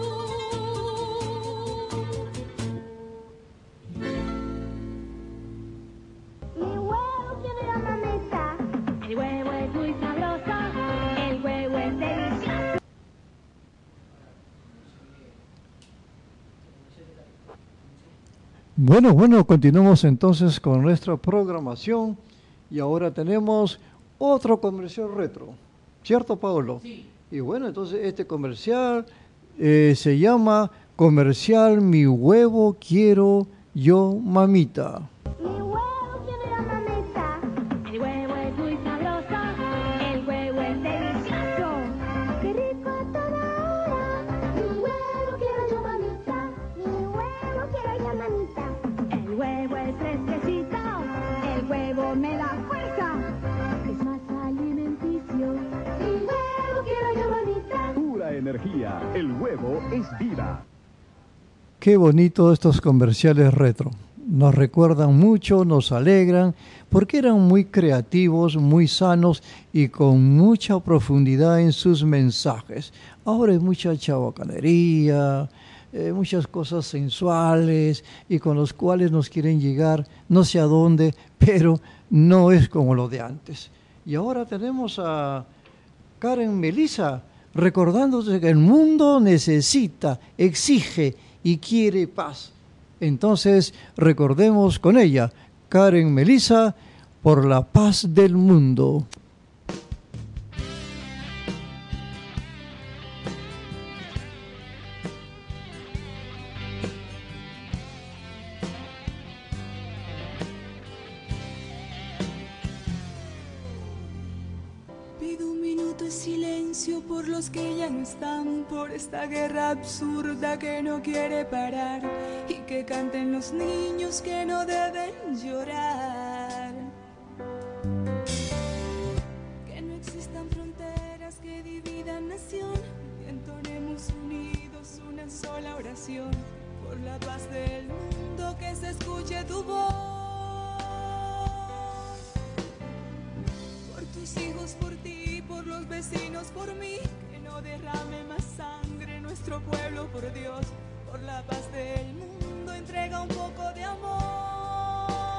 Bueno, bueno, continuamos entonces con nuestra programación y ahora tenemos otro comercial retro, ¿cierto, Paolo? Sí. Y bueno, entonces este comercial eh, se llama Comercial Mi Huevo Quiero Yo Mamita. Mi huevo El huevo es vida. Qué bonito estos comerciales retro. Nos recuerdan mucho, nos alegran, porque eran muy creativos, muy sanos y con mucha profundidad en sus mensajes. Ahora hay mucha chabacanería, eh, muchas cosas sensuales y con los cuales nos quieren llegar no sé a dónde, pero no es como lo de antes. Y ahora tenemos a Karen Melisa recordándose que el mundo necesita, exige y quiere paz. Entonces recordemos con ella, Karen Melisa, por la paz del mundo. Que ya no están, por esta guerra absurda que no quiere parar y que canten los niños que no deben llorar. Que no existan fronteras que dividan nación y entonemos unidos una sola oración por la paz del mundo, que se escuche tu voz. Por tus hijos, por ti, por los vecinos, por mí, derrame más sangre nuestro pueblo, por Dios, por la paz del mundo, entrega un poco de amor.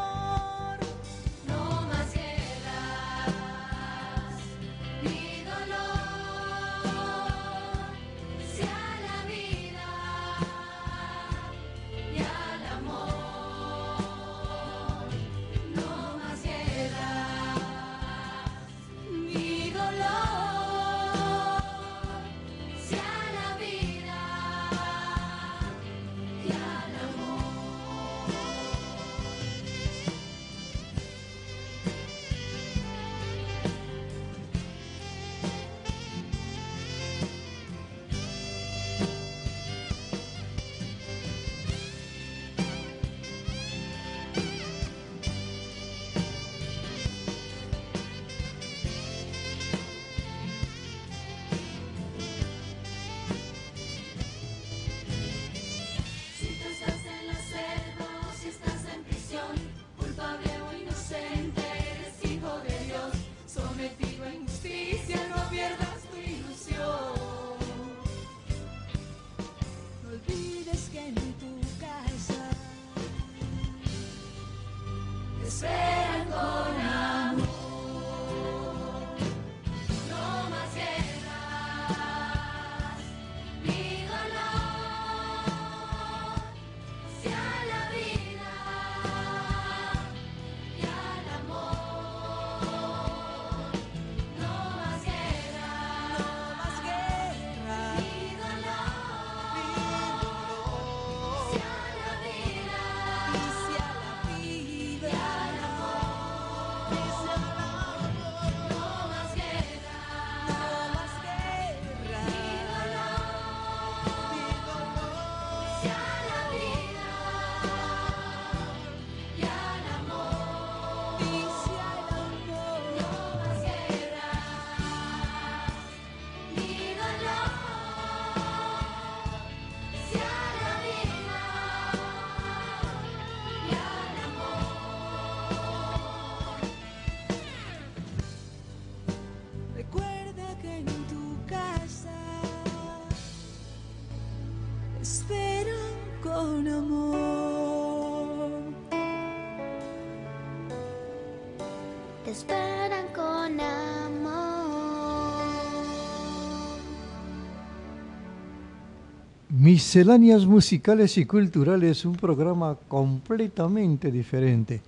Misceláneas musicales y culturales, un programa completamente diferente.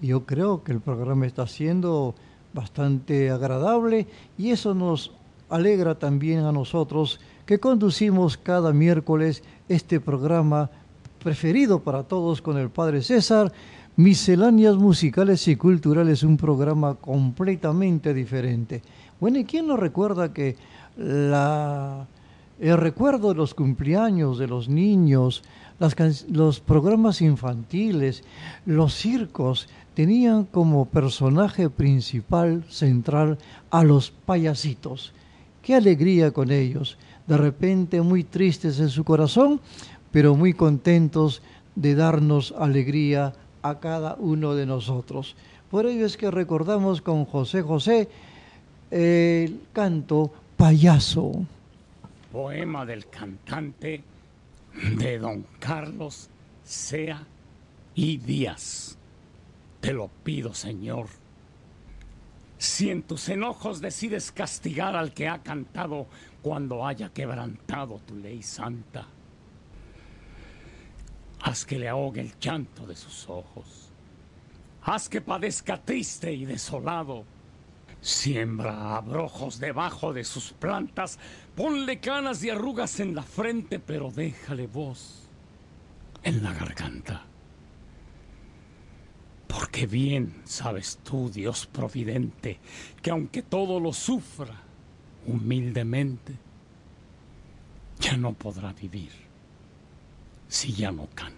Yo creo que el programa está siendo bastante agradable y eso nos alegra también a nosotros que conducimos cada miércoles este programa preferido para todos con el Padre César, Misceláneas Musicales y Culturales, un programa completamente diferente. Bueno, ¿y quién nos recuerda que la, el recuerdo de los cumpleaños de los niños, los programas infantiles, los circos, tenían como personaje principal, central, a los payasitos? Qué alegría con ellos. De repente muy tristes en su corazón, pero muy contentos de darnos alegría a cada uno de nosotros. Por ello es que recordamos con José José el canto Payaso. Poema del cantante de don Carlos Sea y Díaz. Te lo pido, Señor. Si en tus enojos decides castigar al que ha cantado cuando haya quebrantado tu ley santa, haz que le ahogue el llanto de sus ojos. Haz que padezca triste y desolado. Siembra abrojos debajo de sus plantas, ponle canas y arrugas en la frente, pero déjale voz en la garganta. Porque bien sabes tú, Dios providente, que aunque todo lo sufra humildemente, ya no podrá vivir si ya no canta.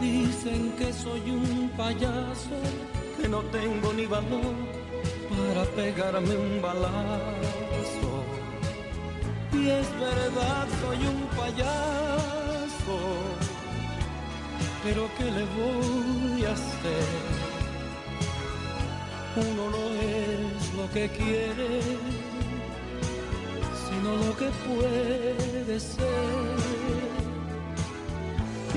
Dicen que soy un payaso que no tengo ni valor para pegarme un balazo. Y es verdad, soy un payaso, pero ¿qué le voy a hacer? Uno no es lo que quiere, sino lo que puede ser.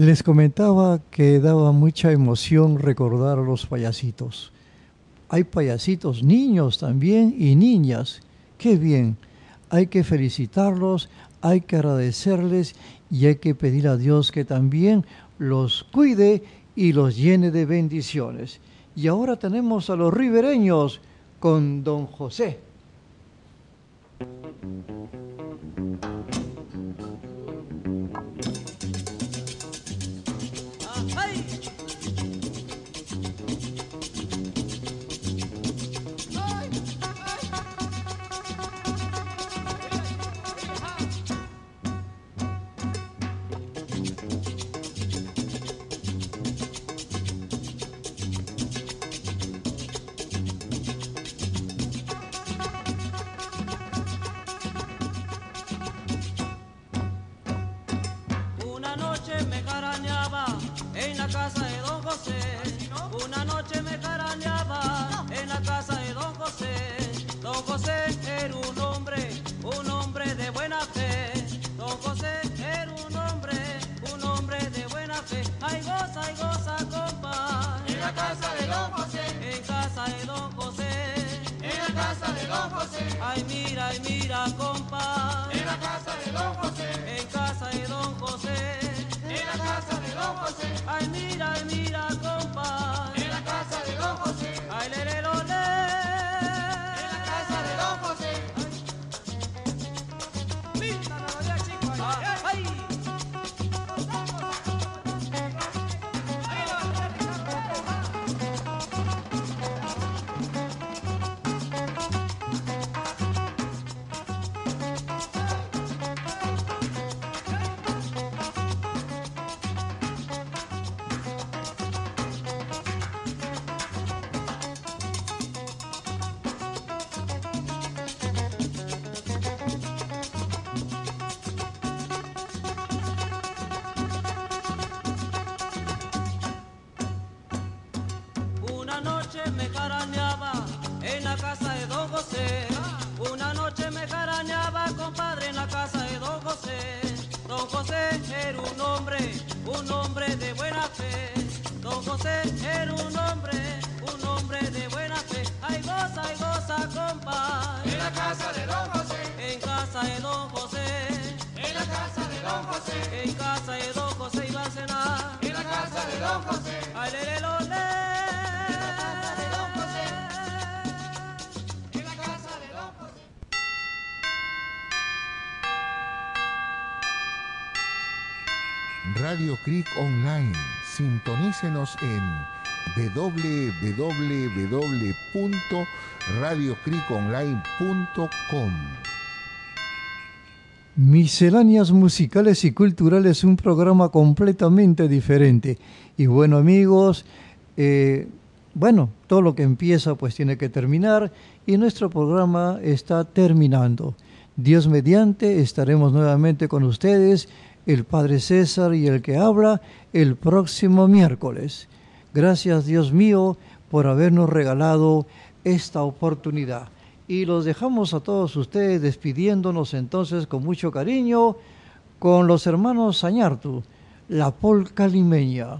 Les comentaba que daba mucha emoción recordar a los payasitos. hay payasitos niños también y niñas. Qué bien. Hay que felicitarlos, hay que agradecerles y hay que pedir a Dios que también los cuide y los llene de bendiciones. Y ahora tenemos a los ribereños con don José. José. Ay mira, ay mira, compa. En la casa de don José. En casa de don José. En la casa de don José. Ay mira, ay mira, Creek Online. Sintonícenos en www.radiocreekonline.com. Misceláneas musicales y culturales, un programa completamente diferente. Y bueno amigos, eh, bueno, todo lo que empieza pues tiene que terminar y nuestro programa está terminando. Dios mediante estaremos nuevamente con ustedes, el Padre César y el que habla, el próximo miércoles. Gracias Dios mío por habernos regalado esta oportunidad. Y los dejamos a todos ustedes despidiéndonos entonces con mucho cariño con los hermanos Sañartu, la polca limeña.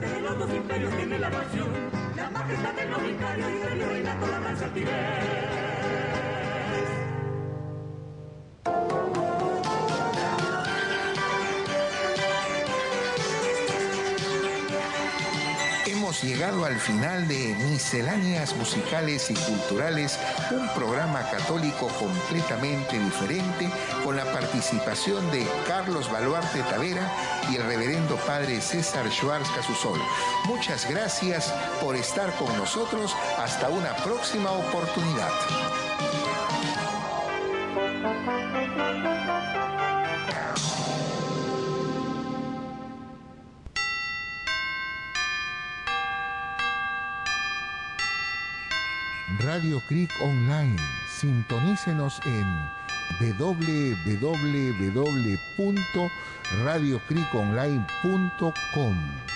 De los dos imperios tiene la pasión, la majestad del y la altivez. Hemos llegado al final de Misceláneas Musicales y Culturales, un programa católico completamente diferente con la participación de Carlos Baluarte Tavera y el reverendo padre César Schwartz Casusol. Muchas gracias por estar con nosotros. Hasta una próxima oportunidad. Radio Creek Online. Sintonícenos en www.radiocreekonline.com.